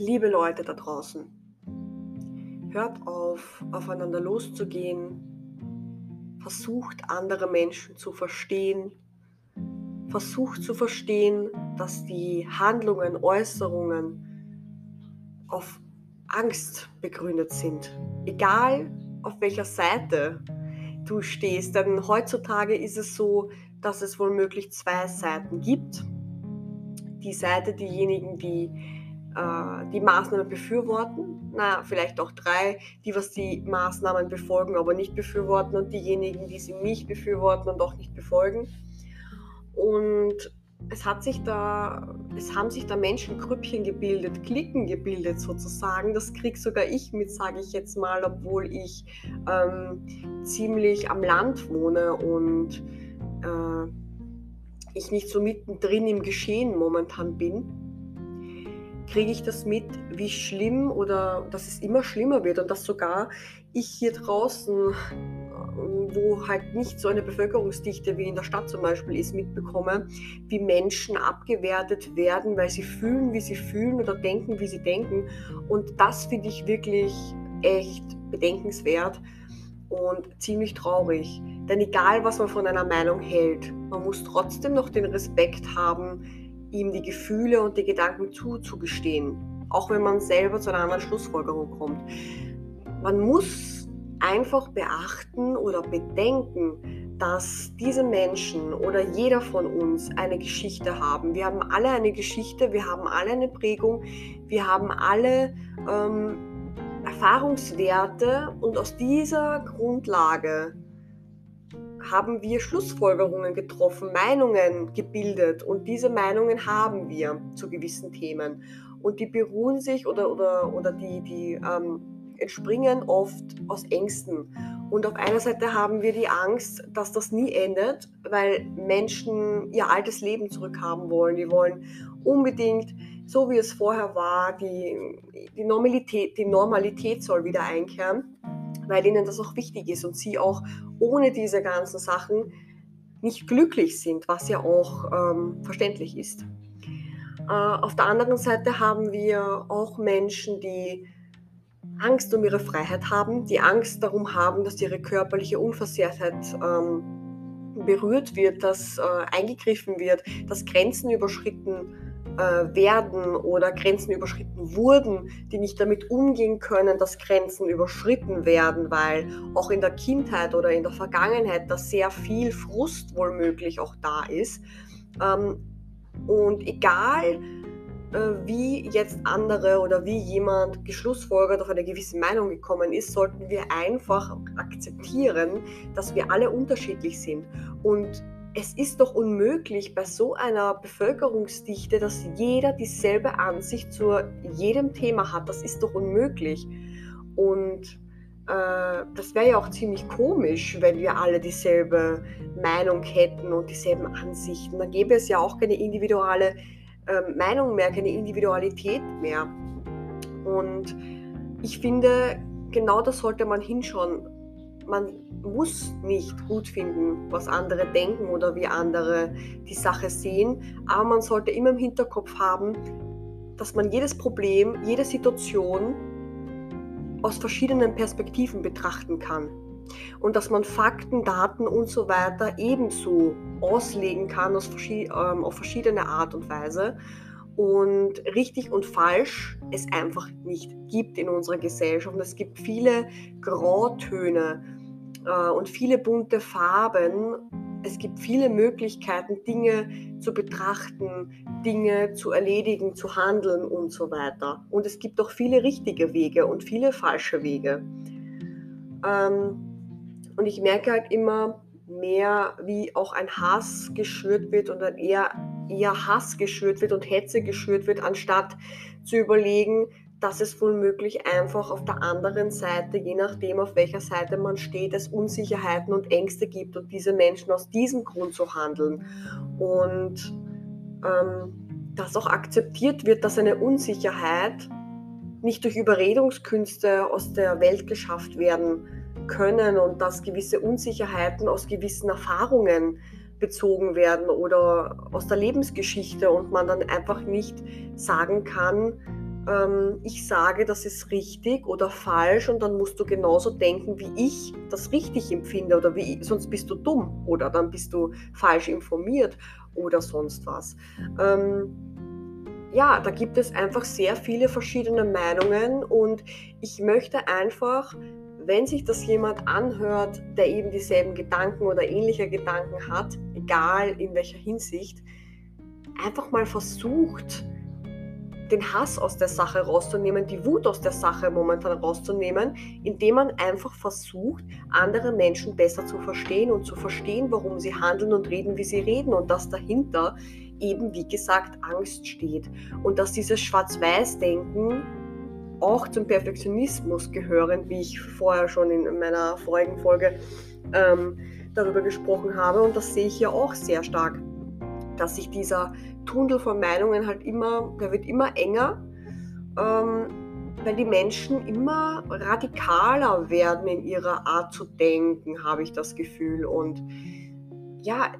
liebe Leute da draußen, hört auf, aufeinander loszugehen, versucht andere Menschen zu verstehen, versucht zu verstehen, dass die Handlungen, Äußerungen auf Angst begründet sind. Egal auf welcher Seite du stehst, denn heutzutage ist es so, dass es wohl möglich zwei Seiten gibt. Die Seite, diejenigen, die äh, die Maßnahmen befürworten, na, vielleicht auch drei, die was die Maßnahmen befolgen, aber nicht befürworten und diejenigen, die sie nicht befürworten und auch nicht befolgen. Und es hat sich da, es haben sich da Menschengrüppchen gebildet, Klicken gebildet sozusagen. Das krieg sogar ich mit, sage ich jetzt mal, obwohl ich ähm, ziemlich am Land wohne und äh, ich nicht so mittendrin im Geschehen momentan bin kriege ich das mit, wie schlimm oder dass es immer schlimmer wird und dass sogar ich hier draußen, wo halt nicht so eine Bevölkerungsdichte wie in der Stadt zum Beispiel ist, mitbekomme, wie Menschen abgewertet werden, weil sie fühlen, wie sie fühlen oder denken, wie sie denken. Und das finde ich wirklich echt bedenkenswert und ziemlich traurig. Denn egal, was man von einer Meinung hält, man muss trotzdem noch den Respekt haben, ihm die Gefühle und die Gedanken zuzugestehen, auch wenn man selber zu einer anderen Schlussfolgerung kommt. Man muss einfach beachten oder bedenken, dass diese Menschen oder jeder von uns eine Geschichte haben. Wir haben alle eine Geschichte, wir haben alle eine Prägung, wir haben alle ähm, Erfahrungswerte und aus dieser Grundlage haben wir Schlussfolgerungen getroffen, Meinungen gebildet und diese Meinungen haben wir zu gewissen Themen. Und die beruhen sich oder, oder, oder die, die ähm, entspringen oft aus Ängsten. Und auf einer Seite haben wir die Angst, dass das nie endet, weil Menschen ihr altes Leben zurückhaben wollen. Die wollen unbedingt, so wie es vorher war, die, die, Normalität, die Normalität soll wieder einkehren weil ihnen das auch wichtig ist und sie auch ohne diese ganzen Sachen nicht glücklich sind, was ja auch ähm, verständlich ist. Äh, auf der anderen Seite haben wir auch Menschen, die Angst um ihre Freiheit haben, die Angst darum haben, dass ihre körperliche Unversehrtheit ähm, berührt wird, dass äh, eingegriffen wird, dass Grenzen überschritten werden äh, werden oder Grenzen überschritten wurden, die nicht damit umgehen können, dass Grenzen überschritten werden, weil auch in der Kindheit oder in der Vergangenheit da sehr viel Frust wohl möglich auch da ist. Ähm, und egal, äh, wie jetzt andere oder wie jemand geschlussfolgert auf eine gewisse Meinung gekommen ist, sollten wir einfach akzeptieren, dass wir alle unterschiedlich sind. Und es ist doch unmöglich bei so einer Bevölkerungsdichte, dass jeder dieselbe Ansicht zu jedem Thema hat. Das ist doch unmöglich. Und äh, das wäre ja auch ziemlich komisch, wenn wir alle dieselbe Meinung hätten und dieselben Ansichten. Dann gäbe es ja auch keine individuelle äh, Meinung mehr, keine Individualität mehr. Und ich finde, genau das sollte man hinschauen man muss nicht gut finden, was andere denken oder wie andere die Sache sehen, aber man sollte immer im Hinterkopf haben, dass man jedes Problem, jede Situation aus verschiedenen Perspektiven betrachten kann und dass man Fakten, Daten und so weiter ebenso auslegen kann ähm, auf verschiedene Art und Weise und richtig und falsch es einfach nicht gibt in unserer Gesellschaft. Es gibt viele Grautöne und viele bunte Farben. Es gibt viele Möglichkeiten, Dinge zu betrachten, Dinge zu erledigen, zu handeln und so weiter. Und es gibt auch viele richtige Wege und viele falsche Wege. Ähm, und ich merke halt immer mehr, wie auch ein Hass geschürt wird und eher, eher Hass geschürt wird und Hetze geschürt wird, anstatt zu überlegen, dass es womöglich einfach auf der anderen Seite, je nachdem auf welcher Seite man steht, es Unsicherheiten und Ängste gibt und diese Menschen aus diesem Grund so handeln. Und ähm, dass auch akzeptiert wird, dass eine Unsicherheit nicht durch Überredungskünste aus der Welt geschafft werden können und dass gewisse Unsicherheiten aus gewissen Erfahrungen bezogen werden oder aus der Lebensgeschichte und man dann einfach nicht sagen kann, ähm, ich sage, das ist richtig oder falsch und dann musst du genauso denken, wie ich das richtig empfinde oder wie sonst bist du dumm oder dann bist du falsch informiert oder sonst was. Ähm, ja, da gibt es einfach sehr viele verschiedene Meinungen und ich möchte einfach, wenn sich das jemand anhört, der eben dieselben Gedanken oder ähnliche Gedanken hat, egal in welcher Hinsicht, einfach mal versucht, den Hass aus der Sache rauszunehmen, die Wut aus der Sache momentan rauszunehmen, indem man einfach versucht, andere Menschen besser zu verstehen und zu verstehen, warum sie handeln und reden, wie sie reden und dass dahinter eben, wie gesagt, Angst steht. Und dass dieses Schwarz-Weiß-Denken auch zum Perfektionismus gehören, wie ich vorher schon in meiner vorigen Folge ähm, darüber gesprochen habe. Und das sehe ich hier auch sehr stark, dass sich dieser Tunnel von Meinungen halt immer, der wird immer enger, ähm, weil die Menschen immer radikaler werden in ihrer Art zu denken, habe ich das Gefühl. Und ja,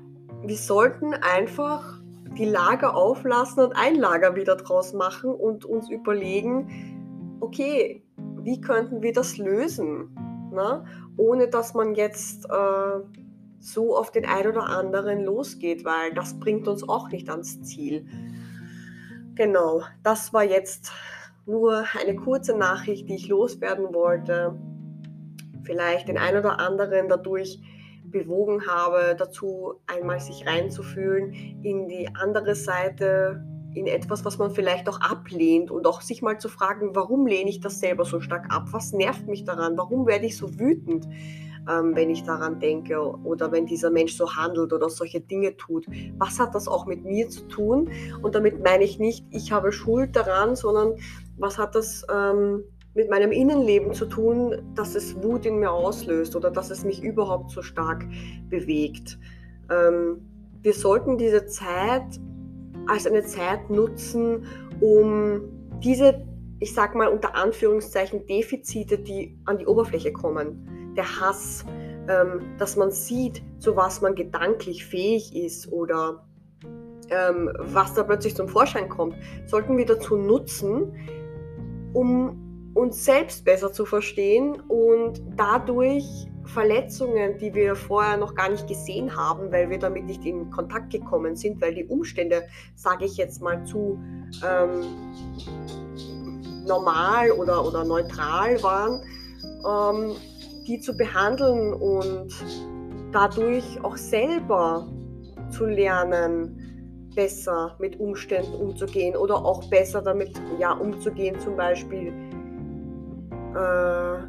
wir sollten einfach die Lager auflassen und ein Lager wieder draus machen und uns überlegen, okay, wie könnten wir das lösen? Ne? Ohne dass man jetzt äh, so auf den einen oder anderen losgeht, weil das bringt uns auch nicht ans Ziel. Genau, das war jetzt nur eine kurze Nachricht, die ich loswerden wollte. Vielleicht den einen oder anderen dadurch bewogen habe, dazu einmal sich reinzufühlen in die andere Seite, in etwas, was man vielleicht auch ablehnt und auch sich mal zu fragen, warum lehne ich das selber so stark ab? Was nervt mich daran? Warum werde ich so wütend? Ähm, wenn ich daran denke oder wenn dieser Mensch so handelt oder solche Dinge tut. Was hat das auch mit mir zu tun? Und damit meine ich nicht, ich habe Schuld daran, sondern was hat das ähm, mit meinem Innenleben zu tun, dass es Wut in mir auslöst oder dass es mich überhaupt so stark bewegt. Ähm, wir sollten diese Zeit als eine Zeit nutzen, um diese, ich sag mal unter Anführungszeichen, Defizite, die an die Oberfläche kommen, der Hass, ähm, dass man sieht, zu was man gedanklich fähig ist oder ähm, was da plötzlich zum Vorschein kommt, sollten wir dazu nutzen, um uns selbst besser zu verstehen und dadurch Verletzungen, die wir vorher noch gar nicht gesehen haben, weil wir damit nicht in Kontakt gekommen sind, weil die Umstände, sage ich jetzt mal, zu ähm, normal oder, oder neutral waren, ähm, die zu behandeln und dadurch auch selber zu lernen, besser mit Umständen umzugehen oder auch besser damit ja, umzugehen, zum Beispiel äh,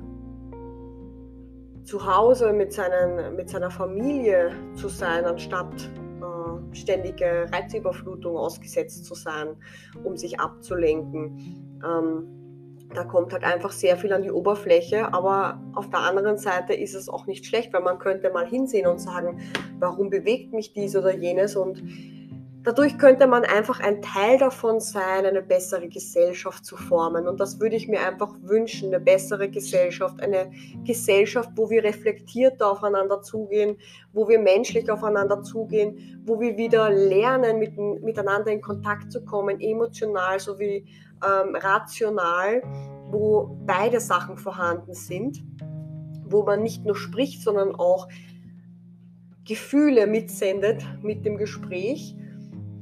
zu Hause mit, seinen, mit seiner Familie zu sein, anstatt äh, ständige Reizüberflutung ausgesetzt zu sein, um sich abzulenken. Ähm, da kommt halt einfach sehr viel an die Oberfläche, aber auf der anderen Seite ist es auch nicht schlecht, weil man könnte mal hinsehen und sagen, warum bewegt mich dies oder jenes? Und dadurch könnte man einfach ein Teil davon sein, eine bessere Gesellschaft zu formen und das würde ich mir einfach wünschen, eine bessere Gesellschaft, eine Gesellschaft, wo wir reflektiert aufeinander zugehen, wo wir menschlich aufeinander zugehen, wo wir wieder lernen, mit, miteinander in Kontakt zu kommen, emotional sowie ähm, rational, wo beide Sachen vorhanden sind, wo man nicht nur spricht, sondern auch Gefühle mitsendet mit dem Gespräch.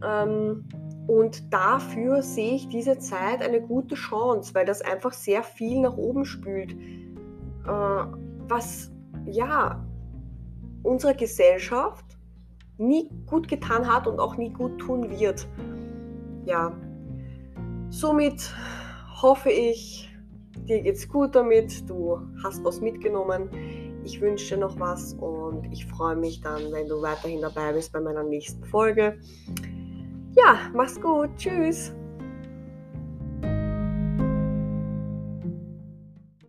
Ähm, und dafür sehe ich diese Zeit eine gute Chance, weil das einfach sehr viel nach oben spült, äh, was ja unserer Gesellschaft nie gut getan hat und auch nie gut tun wird. Ja, Somit hoffe ich, dir geht's gut damit, du hast was mitgenommen. Ich wünsche dir noch was und ich freue mich dann, wenn du weiterhin dabei bist bei meiner nächsten Folge. Ja, mach's gut. Tschüss.